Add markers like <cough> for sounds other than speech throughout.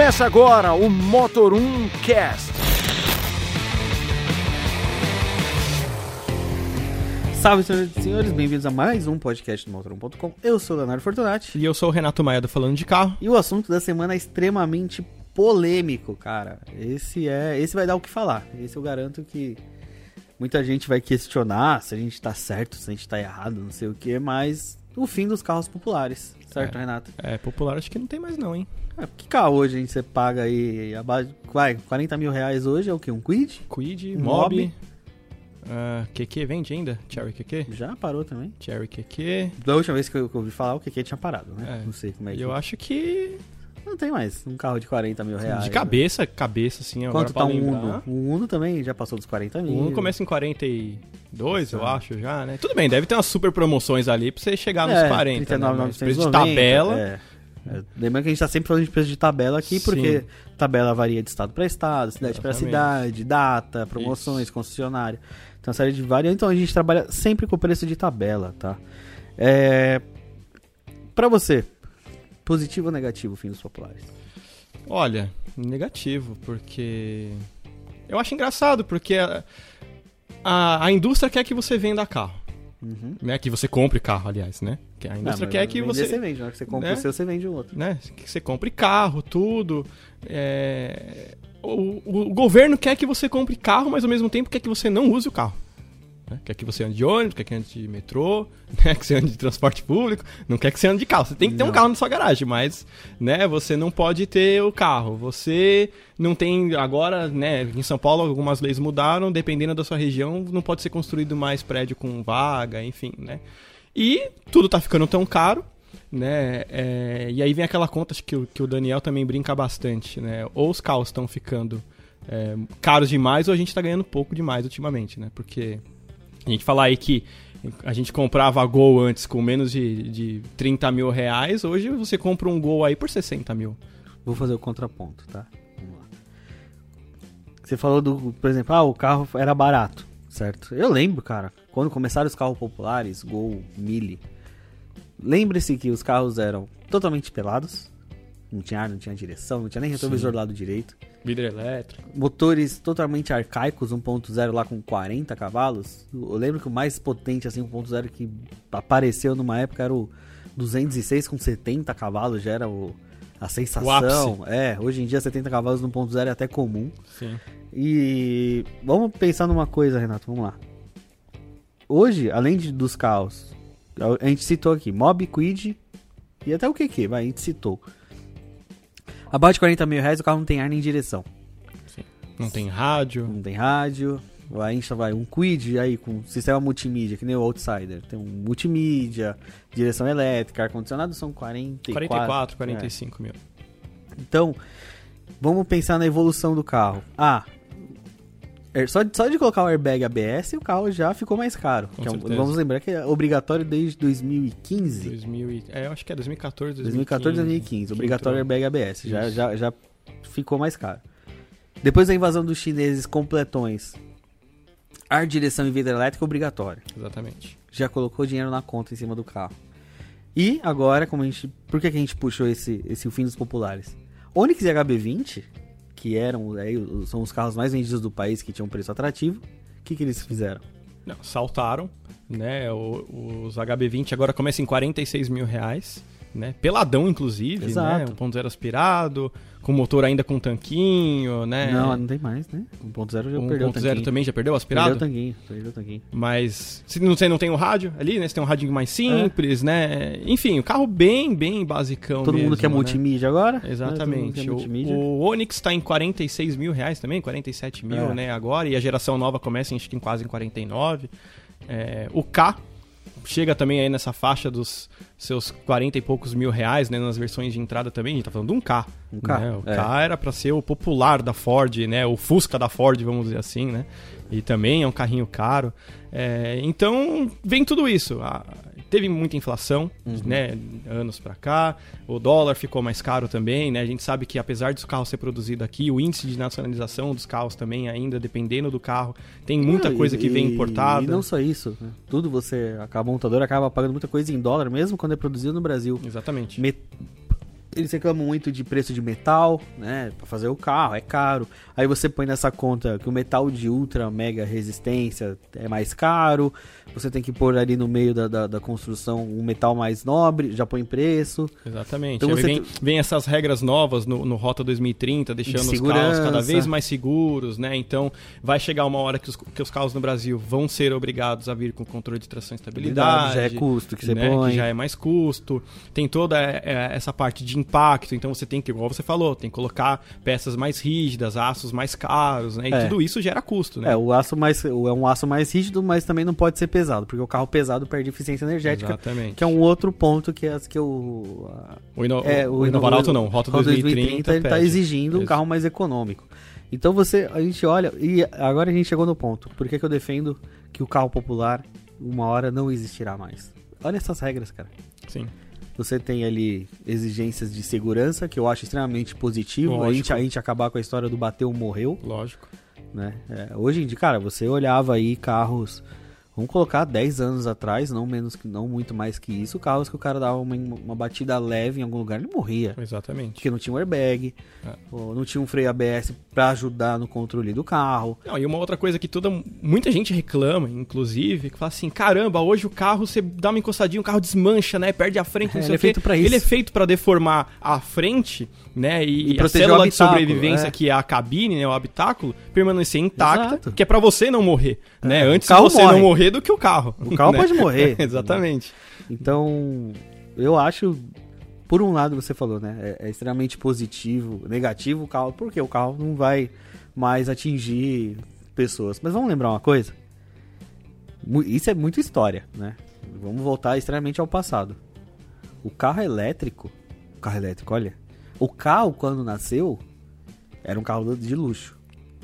Começa agora o Motor 1 Cast. Salve, senhoras e senhores, bem-vindos a mais um podcast do Motor1.com. Eu sou o Leonardo Fortunati E eu sou o Renato Maia do Falando de Carro. e o assunto da semana é extremamente polêmico, cara. Esse é, esse vai dar o que falar. Esse eu garanto que muita gente vai questionar se a gente tá certo, se a gente tá errado, não sei o que, mas o fim dos carros populares, certo, É. Renato? É, popular acho que não tem mais não, hein? É, que carro hoje gente você paga aí abaixo, vai, 40 mil reais hoje é o que? Um Quid? Quid, Mob. Mob, QQ vende ainda? Cherry QQ? Já parou também. Cherry QQ. Da última vez que eu, que eu ouvi falar, o QQ tinha parado, né? É. Não sei como é que... eu acho que Não tem mais um carro de 40 mil reais. de cabeça, cabeça assim, Quanto tá um. Uno? O Uno também já passou dos 40 mil. O Uno começa em 42, eu Ah. acho já, né? Tudo bem, deve ter umas super promoções ali pra você chegar nos 40, né? Mas preço de 39,990, tabela, É. É, Lembrando que a gente tá sempre falando de preço de tabela aqui, Sim. porque tabela varia de estado para estado, cidade para cidade, data, promoções, concessionário. Então, uma série de variantes. Então, a gente trabalha sempre com o preço de tabela, tá? É... Pra você, positivo ou negativo o fim dos populares? Olha, negativo, porque. Eu acho engraçado, porque a, a, a indústria quer que você venda carro. Uhum. Né? Que você compre carro, aliás, né? Que a Não, indústria mas quer que você. você vende, na hora que você compra né? o seu, você vende o outro. né? Que você compre carro, tudo. É, O, o governo quer que você compre carro, mas ao mesmo tempo quer que você não use o carro. Né? Quer que você ande de ônibus, quer que ande de metrô, <laughs> né? que você ande de transporte público, não quer que você ande de carro. Você tem que ter um Não. carro na sua garagem, mas né, você não pode ter o carro. Você não tem. Agora, né, em São Paulo algumas leis mudaram, dependendo da sua região, não pode ser construído mais prédio com vaga, enfim, né? E tudo tá ficando tão caro né? É, e aí vem aquela conta acho que, o- que o Daniel também brinca bastante, né? Ou os carros estão ficando é, caros demais ou a gente tá ganhando pouco demais ultimamente, né? Porque a gente falar aí que a gente comprava Gol antes com menos de, de 30 mil reais, hoje você compra um Gol aí por 60 mil. Vou fazer o contraponto, tá? Vamos lá. Você falou do, por exemplo, ah, o carro era barato, certo? Eu lembro, cara, quando começaram os carros populares, Gol, Mille, lembre-se que os carros eram totalmente pelados, não tinha ar, não tinha direção, não tinha nem retrovisor do lado direito, Vidro elétrico. motores totalmente arcaicos, 1.0 lá com 40 cavalos. Eu lembro que o mais potente assim 1.0 que apareceu numa época era o 206 com 70 cavalos, já era o a sensação. É, hoje em dia 70 cavalos no 1.0 é até comum. Sim. E vamos pensar numa coisa, Renato, vamos lá. Hoje, além de, dos carros, a gente citou aqui Mob, Quid e até o QQ, vai, a gente citou. Abaixo de 40 mil reais o carro não tem ar nem direção Não tem rádio. não tem rádio. A gente vai um Quid aí com sistema multimídia, que nem o Outsider. Tem um multimídia, direção elétrica, ar-condicionado são 44. 44, 45 mil. É. Então, vamos pensar na evolução do carro. Ah, só de, só de colocar o airbag ABS, o carro já ficou mais caro. É um- vamos lembrar que é obrigatório desde 2015. 2000 e, é, eu acho que é 2014, 2014 2015. que Obrigatório airbag ABS. Já, Isso. já, já ficou mais caro. Depois da invasão dos chineses completões, ar, direção e vidro elétrico obrigatório. Exatamente. Já colocou dinheiro na conta em cima do carro. E agora, como a gente. Por que, que a gente puxou esse, esse o fim dos populares? Onix e HB20, que eram aí, os- são os carros mais vendidos do país que tinham preço atrativo, o que, que eles fizeram? Não, saltaram, né? O- os HB20 agora começam em 46 mil reais, né? Peladão, inclusive, Exato. né? 1.0 aspirado, com motor ainda com tanquinho, né? Não, não tem mais, né? 1.0 já o perdeu o 1.0 tanquinho. também já perdeu Perdeu o aspirado? o tanquinho, perdeu o tanquinho. Mas se não, você não tem o rádio ali, né? Você tem um radinho mais simples, né? Enfim, o carro bem, bem basicão É. Todo mundo mesmo, quer né? multimídia agora? né? Mundo Exatamente. O, multimídia. o Onix está em 46 mil reais também, 47 mil, É. né? Agora, e a geração nova começa acho que em quase em 49. É, o K chega também aí nessa faixa dos seus 40 e poucos mil reais, né? Nas versões de entrada também, a gente tá falando de um K. Um K, né? O é. K era para ser o popular da Ford, né? O Fusca da Ford, vamos dizer assim, né? E também é um carrinho caro. É, então, vem tudo isso. Ah, teve muita inflação, Uhum. né? Anos pra cá. O dólar ficou mais caro também, né? A gente sabe que apesar dos carros ser produzido aqui, o índice de nacionalização dos carros também ainda, dependendo do carro, tem muita coisa e- que vem importada. E não só isso, né? tudo você, a montadora acaba pagando muita coisa em dólar, mesmo quando é produzido no Brasil. Exatamente. Met- Eles reclamam muito de preço de metal, né? Pra fazer o carro, é caro. Aí você põe nessa conta que o metal de ultra mega resistência é mais caro. Você tem que pôr ali no meio da, da, da construção um metal mais nobre, já põe preço. Exatamente. Então Aí você vem, vem essas regras novas no, no Rota 2030, deixando os carros cada vez mais seguros, né? Então vai chegar uma hora que os, que os carros no Brasil vão ser obrigados a vir com controle de tração e estabilidade. Já é custo que você né, põe. Que já é mais custo. Tem toda é, é, essa parte de impacto, então você tem que, igual você falou, tem que colocar peças mais rígidas, aços mais caros, né? E É. tudo isso gera custo, né? É, o aço mais é um aço mais rígido, mas também não pode ser pesado, porque o carro pesado perde eficiência energética, Exatamente. que é um outro ponto que as que a- O, Ino, é, o, Inovar Alto não, Rota 2030, ele tá pede. exigindo um Isso. carro mais econômico. Então você, a gente olha e agora a gente chegou no ponto. Por que, que eu defendo que o carro popular uma hora não existirá mais? Olha essas regras, cara. Sim. Você tem ali exigências de segurança, que eu acho extremamente positivo. A gente, a gente acabar com a história do bateu, morreu Lógico. né? É, hoje em dia, cara, você olhava aí carros, vamos colocar 10 anos atrás, não menos que não muito mais que isso, carros que o cara dava uma, uma batida leve em algum lugar, ele morria. Exatamente. Porque não tinha um airbag, É. não tinha um freio ABS pra ajudar no controle do carro. Não, e uma outra coisa que toda, muita gente reclama, inclusive, que fala assim: caramba, hoje o carro você dá uma encostadinha, o carro desmancha, né? Perde a frente, não É, sei ele é o quê. feito pra isso. Ele é feito pra deformar a frente, né? E, E a célula o de sobrevivência, é. que é a cabine, né? O habitáculo, permanecer intacta, Exato. que é pra você não morrer, né? É, o Antes carro você morre. não morrer do que o carro. O carro <laughs> né? pode morrer. <laughs> Exatamente. Então, eu acho, por um lado você falou, né? É, é extremamente positivo, negativo o carro, porque o carro não vai mais atingir pessoas. Mas vamos lembrar uma coisa? Isso é muito história, né? Vamos voltar extremamente ao passado. O carro elétrico, o carro elétrico, olha, o carro quando nasceu era um carro de luxo.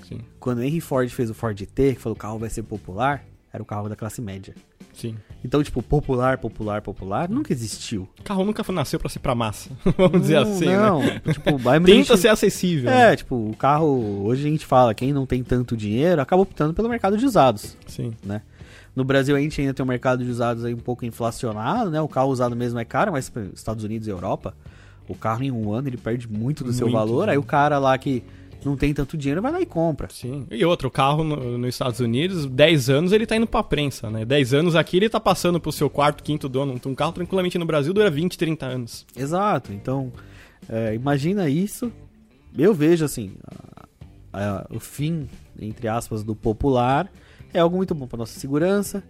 Sim, Quando Henry Ford fez o Ford T, que falou que o carro vai ser popular, era o carro da classe média. sim. Então, tipo, popular, popular, popular, nunca existiu. O carro nunca nasceu pra ser pra massa, <laughs> vamos dizer Não, assim, não, né? tipo, <laughs> Tenta gente- ser acessível. né? É, tipo, o carro, hoje a gente fala, quem não tem tanto dinheiro acaba optando pelo mercado de usados, Sim. né? No Brasil a gente ainda tem um mercado de usados aí um pouco inflacionado, né? O carro usado mesmo é caro, mas Estados Unidos e Europa, o carro em um ano ele perde muito do seu Muito, valor, né? aí o cara lá que não tem tanto dinheiro vai lá e compra. Sim. E outro, o carro no- nos Estados Unidos, 10 anos ele tá indo pra prensa, né? 10 anos aqui ele tá passando pro seu quarto, quinto dono. Um carro tranquilamente no Brasil dura 20, 30 anos. Exato, então é, imagina isso. Eu vejo assim, a- a- o fim, entre aspas, do popular é algo muito bom para nossa segurança,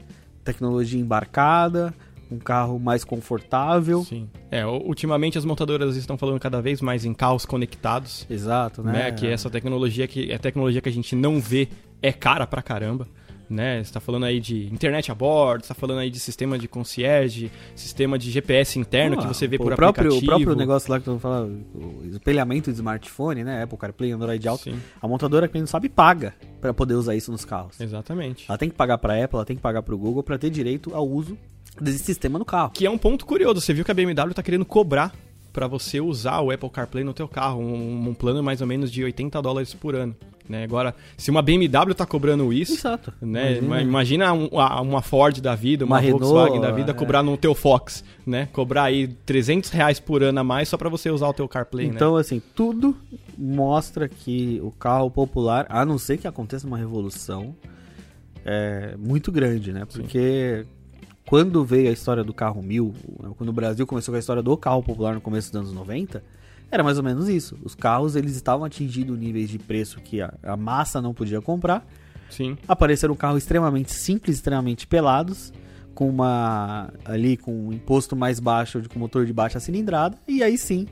tecnologia embarcada, um carro mais confortável. Sim. É, ultimamente as montadoras estão falando cada vez mais em carros conectados, Exato, né? né? Que essa tecnologia que é tecnologia que a gente não vê é cara pra caramba. Né? Você tá falando aí de internet a bordo, você tá falando aí de sistema de concierge, sistema de GPS interno Ah, que você vê pô, por o próprio, aplicativo. O próprio negócio lá que tu fala, o espelhamento de smartphone, né? Apple CarPlay, Android Auto. Sim, A montadora, quem não sabe, paga para poder usar isso nos carros. exatamente. Ela tem que pagar para Apple, ela tem que pagar para o Google para ter direito ao uso desse sistema no carro. Que é um ponto curioso. Você viu que a BMW tá querendo cobrar pra você usar o Apple CarPlay no teu carro, um, um plano mais ou menos de 80 dólares por ano. Né? Agora, se uma BMW tá cobrando isso, Exato. né? Imagina. Imagina, um- uma Ford da vida, uma, Uma Renault, Volkswagen da vida é. cobrar no teu Fox, né? Cobrar aí 300 reais por ano a mais só pra você usar o teu CarPlay, né? Então, assim, tudo mostra que o carro popular, a não ser que aconteça uma revolução, é muito grande, né? Porque quando veio a história do carro mil, quando o Brasil começou com a história do carro popular no começo dos anos 90, era mais ou menos isso. Os carros, eles estavam atingindo níveis de preço que a, a massa não podia comprar. Sim, Apareceram carros extremamente simples, extremamente pelados, com uma ali com um imposto mais baixo, com motor de baixa cilindrada, e aí sim.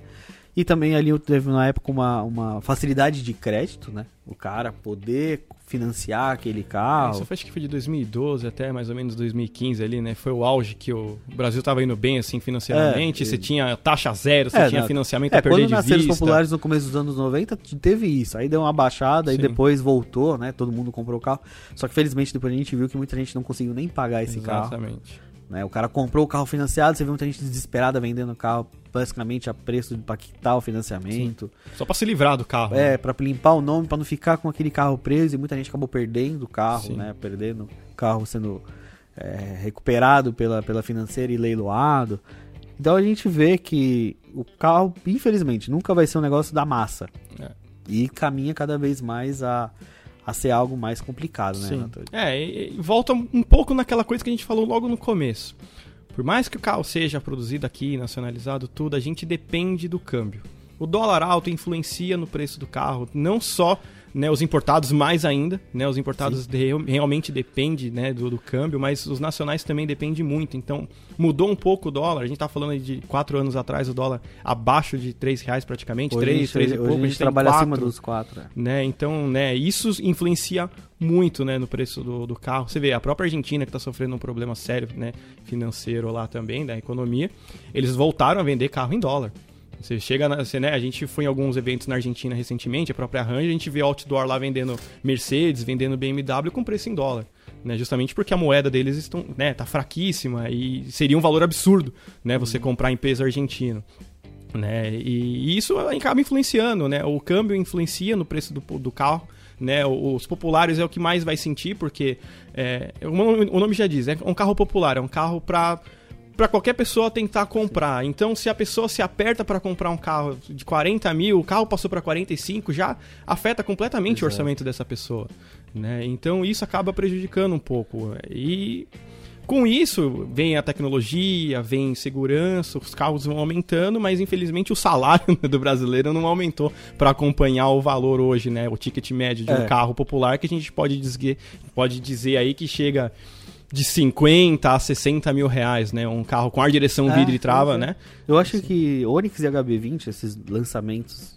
E também ali teve na época uma, uma facilidade de crédito, né? O cara poder financiar aquele carro. Isso foi, acho que foi de 2012 até mais ou menos 2015 ali, né? Foi o auge que o Brasil tava indo bem, assim, financeiramente. É, você e- tinha taxa zero, você É, tinha financiamento É, a perder quando de nasceram os vista. populares no começo dos anos 90, t- teve isso. Aí deu uma baixada e depois voltou, né? Todo mundo comprou o carro. Só que felizmente depois a gente viu que muita gente não conseguiu nem pagar esse carro. Exatamente. Né? O cara comprou o carro financiado, você viu muita gente desesperada vendendo o carro basicamente a preço para quitar o financiamento. Só pra se livrar do carro. É, né? pra limpar o nome, pra não ficar com aquele carro preso e muita gente acabou perdendo o carro, Sim. né? Perdendo o carro sendo é, recuperado pela, pela financeira e leiloado. Então a gente vê que o carro, infelizmente, nunca vai ser um negócio da massa. É. E caminha cada vez mais a, a ser algo mais complicado, né, Sim. Renato? É, e, e volta um pouco naquela coisa que a gente falou logo no começo. Por mais que o carro seja produzido aqui, nacionalizado, tudo, a gente depende do câmbio. O dólar alto influencia no preço do carro, não só né, os importados mais ainda, né, os importados de- realmente dependem né, do, do câmbio, mas os nacionais também dependem muito. Então mudou um pouco o dólar. A gente tá falando de quatro anos atrás o dólar abaixo de três reais praticamente, Hoje três, gente- três e hoje pouco. a gente trabalha acima quatro dos quatro. é. né? Então, né, isso influencia muito, né, no preço do, do carro. Você vê, a própria Argentina que está sofrendo um problema sério, né, financeiro lá também, da economia, eles voltaram a vender carro em dólar. Você chega, na, você, né, a gente foi em alguns eventos na Argentina recentemente, a própria Ranger, a gente vê outdoor lá vendendo Mercedes, vendendo BMW com preço em dólar. Né, justamente porque a moeda deles estão, né, tá fraquíssima e seria um valor absurdo, né, você comprar em peso argentino né? E isso acaba influenciando, né? O câmbio influencia no preço do, do carro, né? Os populares é o que mais vai sentir, porque é, o nome- o nome já diz, é um carro popular, é um carro para para qualquer pessoa tentar comprar. Então, se a pessoa se aperta para comprar um carro de 40 mil, o carro passou para 45, já afeta completamente o Exato. orçamento dessa pessoa. Né? Então, isso acaba prejudicando um pouco. E com isso, vem a tecnologia, vem segurança, os carros vão aumentando, mas infelizmente o salário <laughs> do brasileiro não aumentou para acompanhar o valor hoje, né? O ticket médio de um É. carro popular que a gente pode dizer, pode dizer aí que chega de 50 a 60 mil reais, né? Um carro com ar direção É, vidro e trava, sim. né? Eu acho que Onix e HB20, esses lançamentos,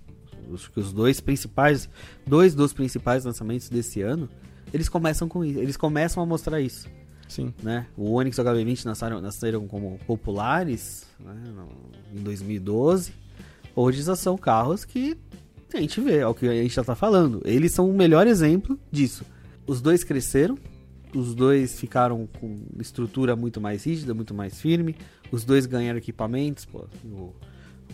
acho que os dois principais, dois dos principais lançamentos desse ano, eles começam com isso, eles começam a mostrar isso, Sim. né? O Onix e o HB20 nasceram, nasceram como populares né, em 2012. Hoje já são carros que a gente vê, é o que a gente já tá falando. Eles são o melhor exemplo disso. Os dois cresceram, os dois ficaram com estrutura muito mais rígida, muito mais firme. Os dois ganharam equipamentos. Pô, o,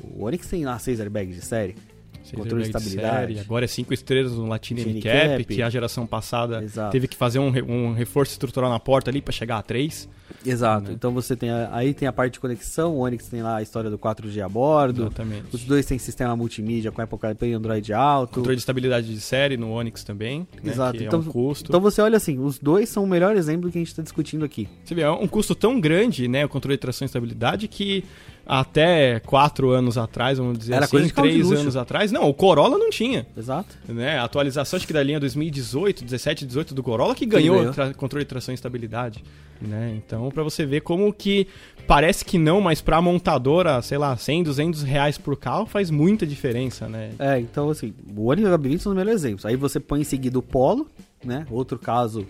o Onix tem lá seis airbags de série. Seis Controle de estabilidade. série, agora é cinco estrelas no Latino Latino Cap, Cap. que a geração passada Exato. teve que fazer um, um reforço estrutural na porta ali para chegar a 3. Exato. Né? Então você tem a- aí tem a parte de conexão. O Onix tem lá a história do 4G a bordo. Exatamente. Os dois têm sistema multimídia com Apple CarPlay e Android Auto. Controle de estabilidade de série no Onix também, né, Exato. que Então, é um custo. então você olha assim, os dois são o melhor exemplo que a gente está discutindo aqui. Você vê, é um custo tão grande, né, o controle de tração e estabilidade, que até quatro anos atrás, vamos dizer Era assim, coisa de de três luxo. anos atrás, não, o Corolla não tinha. Exato. Né? A atualização, acho que da linha 2018, 17, 18 do Corolla, que ganhou, ganhou. controle de tração e estabilidade. Né? Então, pra você ver como que parece que não, mas pra montadora, sei lá, 100, 200 reais por carro faz muita diferença, né? É, então assim, o Onix e o HB20 são os melhores exemplos. Aí você põe em seguida o Polo, né? Outro caso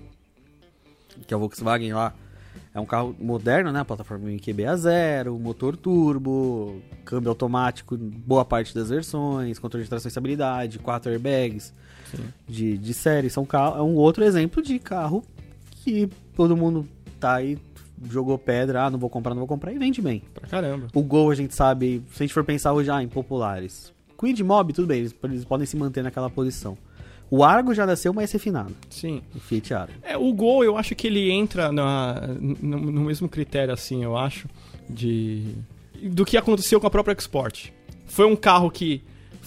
que é a Volkswagen lá é um carro moderno, né? A plataforma MQB-A0, motor turbo, câmbio automático boa parte das versões, controle de tração e estabilidade, quatro airbags Sim. de, de série. São carro, é um outro exemplo de carro que todo mundo tá aí, jogou pedra, ah, não vou comprar, não vou comprar, e vende bem. Pra caramba. O Gol a gente sabe, se a gente for pensar hoje ah, em populares. Quid Mob, tudo bem, eles, eles podem se manter naquela posição. O Argo já nasceu mais refinado, Sim. o Fiat Argo. É, o Gol, eu acho que ele entra na, no, no mesmo critério, assim, eu acho, de do que aconteceu com a própria Export. Foi um carro que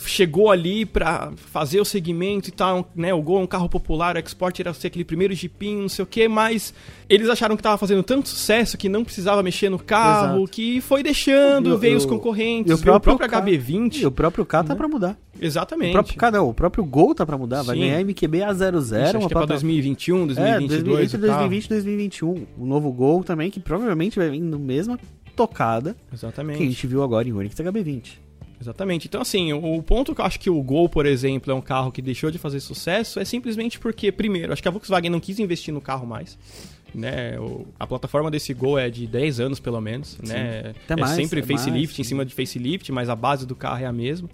chegou ali pra fazer o segmento e tal, né? O Gol é um carro popular, o Export era ser aquele primeiro jipinho, não sei o que, mas eles acharam que tava fazendo tanto sucesso que não precisava mexer no carro, Exato. que foi deixando, E o- veio e os concorrentes, o veio o próprio próprio K- HB20. E o próprio K tá Né? pra mudar. Exatamente. O próprio K não, o próprio Gol tá pra mudar. Vai Sim. ganhar MQB A00, Ixi, acho uma que é pra plata- 2021, É, 2022. 2000 entre o carro. 2020 e 2021. O novo Gol também, que provavelmente vai vir na mesma tocada Exatamente. que a gente viu agora em Onix HB20. Exatamente. Então, assim, o ponto que eu acho que o Gol, por exemplo, é um carro que deixou de fazer sucesso é simplesmente porque, primeiro, acho que a Volkswagen não quis investir no carro mais. Né? O- a plataforma desse Gol é de 10 anos, pelo menos. Né? Até é mais, sempre é facelift mais. em cima de facelift, mas a base do carro é a mesma.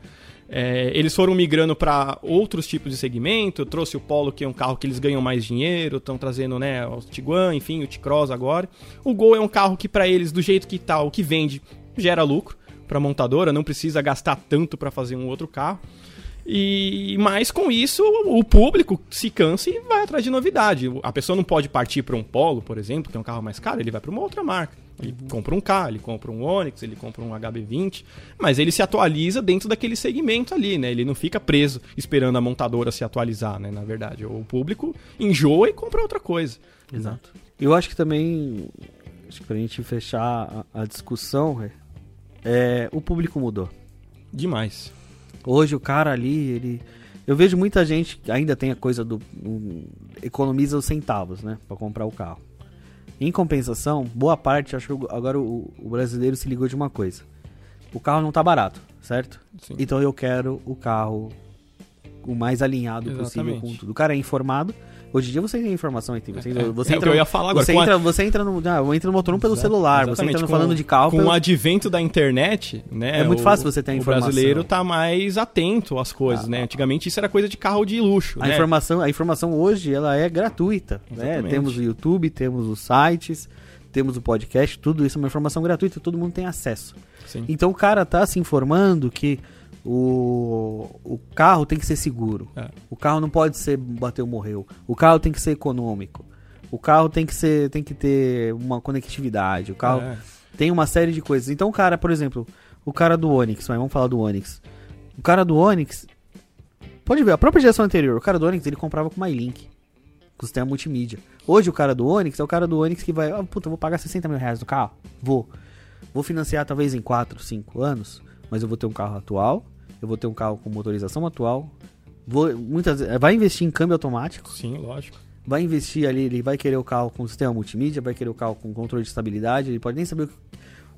É, eles foram migrando para outros tipos de segmento. Trouxe o Polo, que é um carro que eles ganham mais dinheiro. Estão trazendo né, o Tiguan, enfim, o T-Cross agora. O Gol é um carro que, para eles, do jeito que tá, o que vende, gera lucro para montadora. Não precisa gastar tanto para fazer um outro carro. E mas com isso o público se cansa e vai atrás de novidade. A pessoa não pode partir para um Polo, por exemplo, que é um carro mais caro, ele vai para uma outra marca. Ele compra um K, ele compra um Onix, ele compra um HB20, mas ele se atualiza dentro daquele segmento ali, né? Ele não fica preso esperando a montadora se atualizar, né? Na verdade, o público enjoa e compra outra coisa. Exato. Eu acho que também, acho que pra gente fechar a, a discussão, é, o público mudou. Demais. Hoje o cara ali, ele. Eu vejo muita gente que ainda tem a coisa do. um, economiza os centavos, né? Pra comprar o carro. Em compensação, boa parte, acho que agora o, o brasileiro se ligou de uma coisa. O carro não tá barato, certo? Sim. Então eu quero o carro o mais alinhado possível Exatamente. com tudo. O cara é informado. Hoje em dia você tem informação aí. Você, É, você é o que eu ia falar agora, Você com a- entra, você entra no, ah, entra no motorhome pelo Exato, celular. Você entra no Com- falando de carro Com pelo... o advento da internet, né? É muito o- fácil você ter a O informação. brasileiro tá mais atento às coisas, né? Antigamente isso era coisa de carro de luxo, A né? informação, a informação hoje ela é gratuita. Né? Temos o YouTube, temos os sites, temos o podcast, tudo isso é uma informação gratuita, todo mundo tem acesso. Sim. Então o cara tá se informando que o, o carro tem que ser seguro. É. O carro não pode ser bateu, morreu. O carro tem que ser econômico. O carro tem que ser tem que ter uma conectividade. O carro É. tem uma série de coisas. Então o cara, por exemplo, o cara do Onix, vamos falar do Onix. O cara do Onix, pode ver, a própria geração anterior, o cara do Onix, ele comprava com MyLink, com sistema multimídia. Hoje o cara do Onix é o cara do Onix que vai, ah, puta, vou pagar 60 mil reais no carro? Vou. Vou financiar talvez em 4, 5 anos, mas eu vou ter um carro atual, eu vou ter um carro com motorização atual, vou, muitas vai investir em câmbio automático, Sim, lógico. vai investir ali, ele vai querer o carro com sistema multimídia, vai querer o carro com controle de estabilidade, ele pode nem saber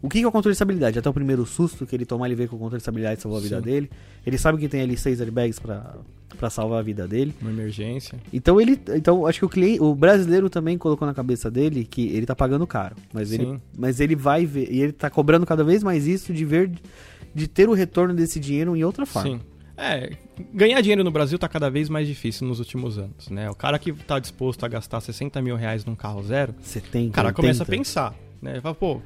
o que, é o controle de estabilidade. Até o primeiro susto que ele tomar, ele vê que o controle de estabilidade salvou a vida Sim. dele. Ele sabe que tem ali seis airbags pra, pra salvar a vida dele. Uma emergência. Então ele, então acho que o cliente, o brasileiro também colocou na cabeça dele que ele tá pagando caro, mas ele, mas ele vai ver e ele tá cobrando cada vez mais isso de ver de ter o retorno desse dinheiro em outra forma. Sim. É, ganhar dinheiro no Brasil tá cada vez mais difícil nos últimos anos, né? O cara que tá disposto a gastar 60 mil reais num carro zero, 70, o cara 80. começa a pensar, né? Fala, pô,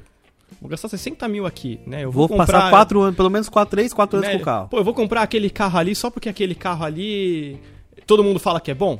vou gastar 60 mil aqui, né? Eu Vou, vou, comprar, passar quatro anos, pelo menos 4, 3, 4 anos né? com o carro. Pô, eu vou comprar aquele carro ali só porque aquele carro ali todo mundo fala que é bom,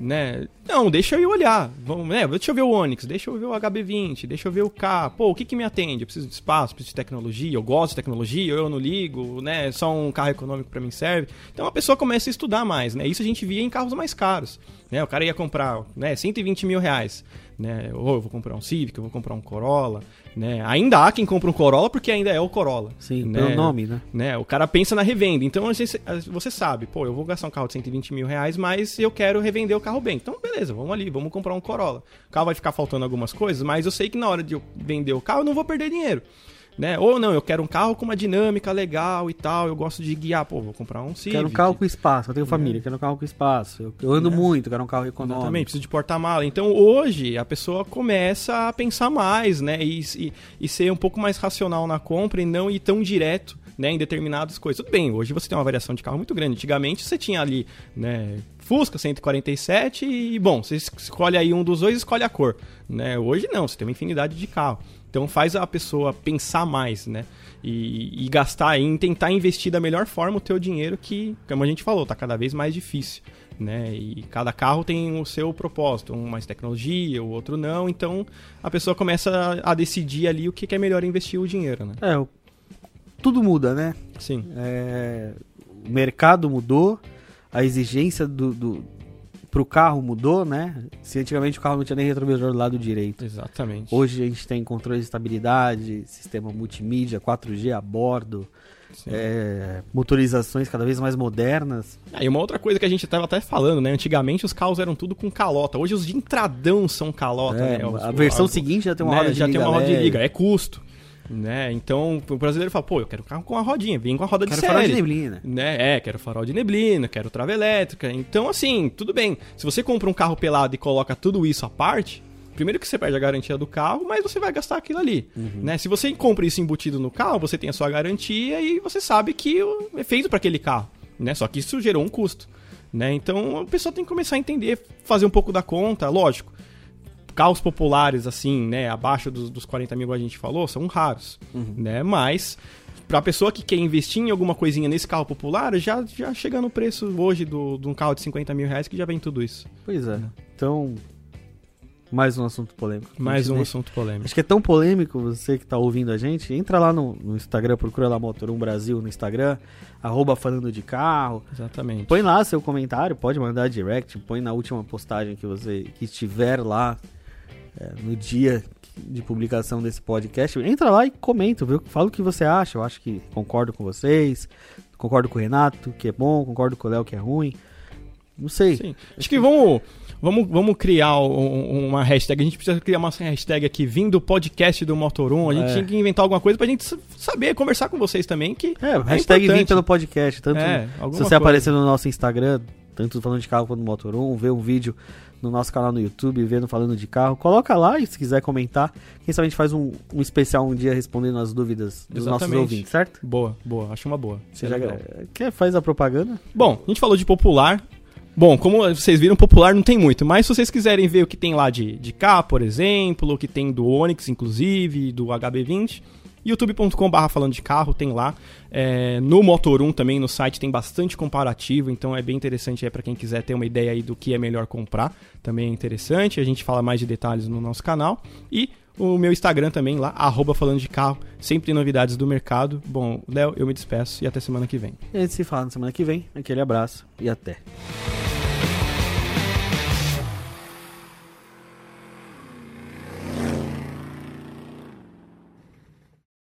né? Não, deixa eu ir olhar. Vamos, né? Deixa eu ver o Onix, deixa eu ver o HB20, deixa eu ver o K. Pô, o que que me atende? Eu preciso de espaço, preciso de tecnologia, eu gosto de tecnologia, eu não ligo, né? Só um carro econômico pra mim serve. Então a pessoa começa a estudar mais, né? Isso a gente via em carros mais caros, né? O cara ia comprar, né, 120 mil reais, né? Ou eu vou comprar um Civic, eu vou comprar um Corolla, né? Ainda há quem compra um Corolla porque ainda é o Corolla. Sim, né? pelo nome, né? né? O cara pensa na revenda. Então você sabe, pô, eu vou gastar um carro de 120 mil reais, mas eu quero revender o carro bem. Então, beleza, vamos ali, vamos comprar um Corolla. O carro vai ficar faltando algumas coisas, mas eu sei que na hora de eu vender o carro eu não vou perder dinheiro. Né? Ou não, eu quero um carro com uma dinâmica legal e tal, eu gosto de guiar, pô, vou comprar um Civic. Quero um carro com espaço, eu tenho família, quero um carro com espaço. Eu, eu ando É. muito, quero um carro econômico. Exatamente, preciso de porta-mala. Então hoje a pessoa começa a pensar mais, né? E, e, e ser um pouco mais racional na compra e não ir tão direto. Né, em determinadas coisas. Tudo bem, hoje você tem uma variação de carro muito grande. Antigamente você tinha ali, né, Fusca 147 e, bom, você es- escolhe aí um dos dois escolhe a cor. Né? Hoje não, você tem uma infinidade de carro. Então faz a pessoa pensar mais, né? E, e gastar e tentar investir da melhor forma o teu dinheiro que, como a gente falou, tá cada vez mais difícil. Né? E cada carro tem o seu propósito, um mais tecnologia, o outro não. Então a pessoa começa a, a decidir ali o que, que é melhor investir o dinheiro, né? É, tudo muda, né? Sim, É, o mercado mudou, a exigência do, do, pro carro mudou, né? Se antigamente o carro não tinha nem retrovisor do lado direito. exatamente. Hoje a gente tem controle de estabilidade, sistema multimídia, 4G a bordo, é, motorizações cada vez mais modernas. Ah, e uma outra coisa que a gente tava até falando, né? Antigamente os carros eram tudo com calota. Hoje os de entradão são calota, É, né? Os- a versão seguinte já tem uma né, roda de já liga tem uma roda de leve. liga, é custo. Né? Então o brasileiro fala, pô, eu quero um carro com a rodinha, vem com a roda Quero de farol de série. neblina. né? É, quero farol de neblina, quero trava elétrica. Então, assim, tudo bem. Se você compra um carro pelado e coloca tudo isso à parte, primeiro que você perde a garantia do carro, mas você vai gastar aquilo ali. Né? Se você compra isso embutido no carro, você tem a sua garantia e você sabe que o- é feito para aquele carro. Né? Só que isso gerou um custo. Né? Então a pessoa tem que começar a entender, fazer um pouco da conta, lógico. Carros populares, assim, né, abaixo dos, dos 40 mil, a gente falou, são raros, né? Mas, pra pessoa que quer investir em alguma coisinha nesse carro popular, já, já chega no preço hoje do, de um carro de 50 mil reais que já vem tudo isso. Pois é. Então, Mais um assunto polêmico. Mais um né? assunto polêmico. Acho que é tão polêmico você que tá ouvindo a gente. Entra lá no, no Instagram, procura lá Motor 1 Brasil no Instagram, arroba falando de carro. Exatamente. Põe lá seu comentário, pode mandar direct, põe na última postagem que você que estiver lá é, no dia de publicação desse podcast. Entra lá e comenta, viu? Fala o que você acha. Eu acho que concordo com vocês, concordo com o Renato, que é bom, concordo com o Léo, que é ruim. Não sei. Sim. Acho que vamos, vamos, vamos criar um- uma hashtag. A gente precisa criar uma hashtag aqui, vindo podcast do Motor 1. A gente É. tinha que inventar alguma coisa pra gente saber, conversar com vocês também. Que É, hashtag vim importante. pelo podcast. Tanto É, se você coisa. aparecer no nosso Instagram, tanto falando de carro quanto no Motor 1, ver um vídeo no nosso canal no YouTube, vendo falando de carro, coloca lá e se quiser comentar, quem sabe a gente faz um, um especial um dia respondendo as dúvidas dos nossos Exatamente. ouvintes, certo? Boa, boa. Acho uma boa. Você Seria já legal. quer, faz a propaganda? Bom, a gente falou de popular. Bom, como vocês viram, popular não tem muito, mas se vocês quiserem ver o que tem lá de, de K, por exemplo, o que tem do Onix, inclusive, do HB20, youtube.com.br falando de carro, tem lá. É, no Motor 1 também, no site, tem bastante comparativo, então é bem interessante aí para quem quiser ter uma ideia aí do que é melhor comprar. Também é interessante, a gente fala mais de detalhes no nosso canal. E o meu Instagram também lá, arroba falando de carro, sempre tem novidades do mercado. Bom, Léo, eu me despeço e até semana que vem. A gente se fala na semana que vem. Aquele abraço e até.